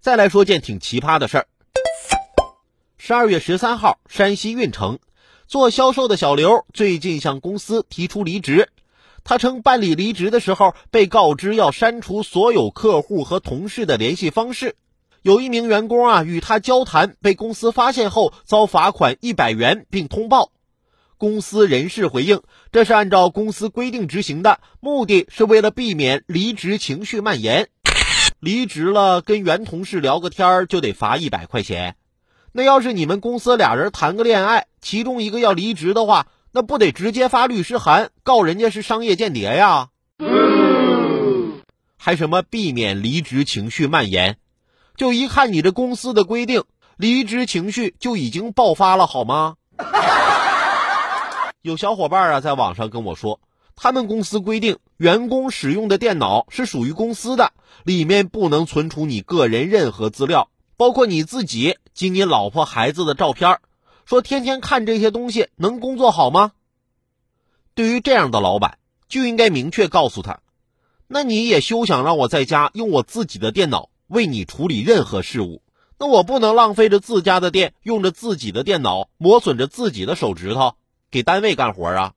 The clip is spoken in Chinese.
再来说件挺奇葩的事儿。十二月十三号，山西运城做销售的小刘最近向公司提出离职。他称办理离职的时候被告知要删除所有客户和同事的联系方式。有一名员工啊与他交谈被公司发现后遭罚款一百元并通报。公司人事回应，这是按照公司规定执行的，目的是为了避免离职情绪蔓延。离职了跟原同事聊个天就得罚一百块钱，那要是你们公司俩人谈个恋爱，其中一个要离职的话，那不得直接发律师函告人家是商业间谍呀？还什么避免离职情绪蔓延？就一看你这公司的规定，离职情绪就已经爆发了，好吗？有小伙伴啊，在网上跟我说，他们公司规定，员工使用的电脑是属于公司的，里面不能存储你个人任何资料，包括你自己及你老婆孩子的照片。说天天看这些东西能工作好吗？对于这样的老板，就应该明确告诉他，那你也休想让我在家用我自己的电脑为你处理任何事务，那我不能浪费着自家的电，用着自己的电脑磨损着自己的手指头。给单位干活啊！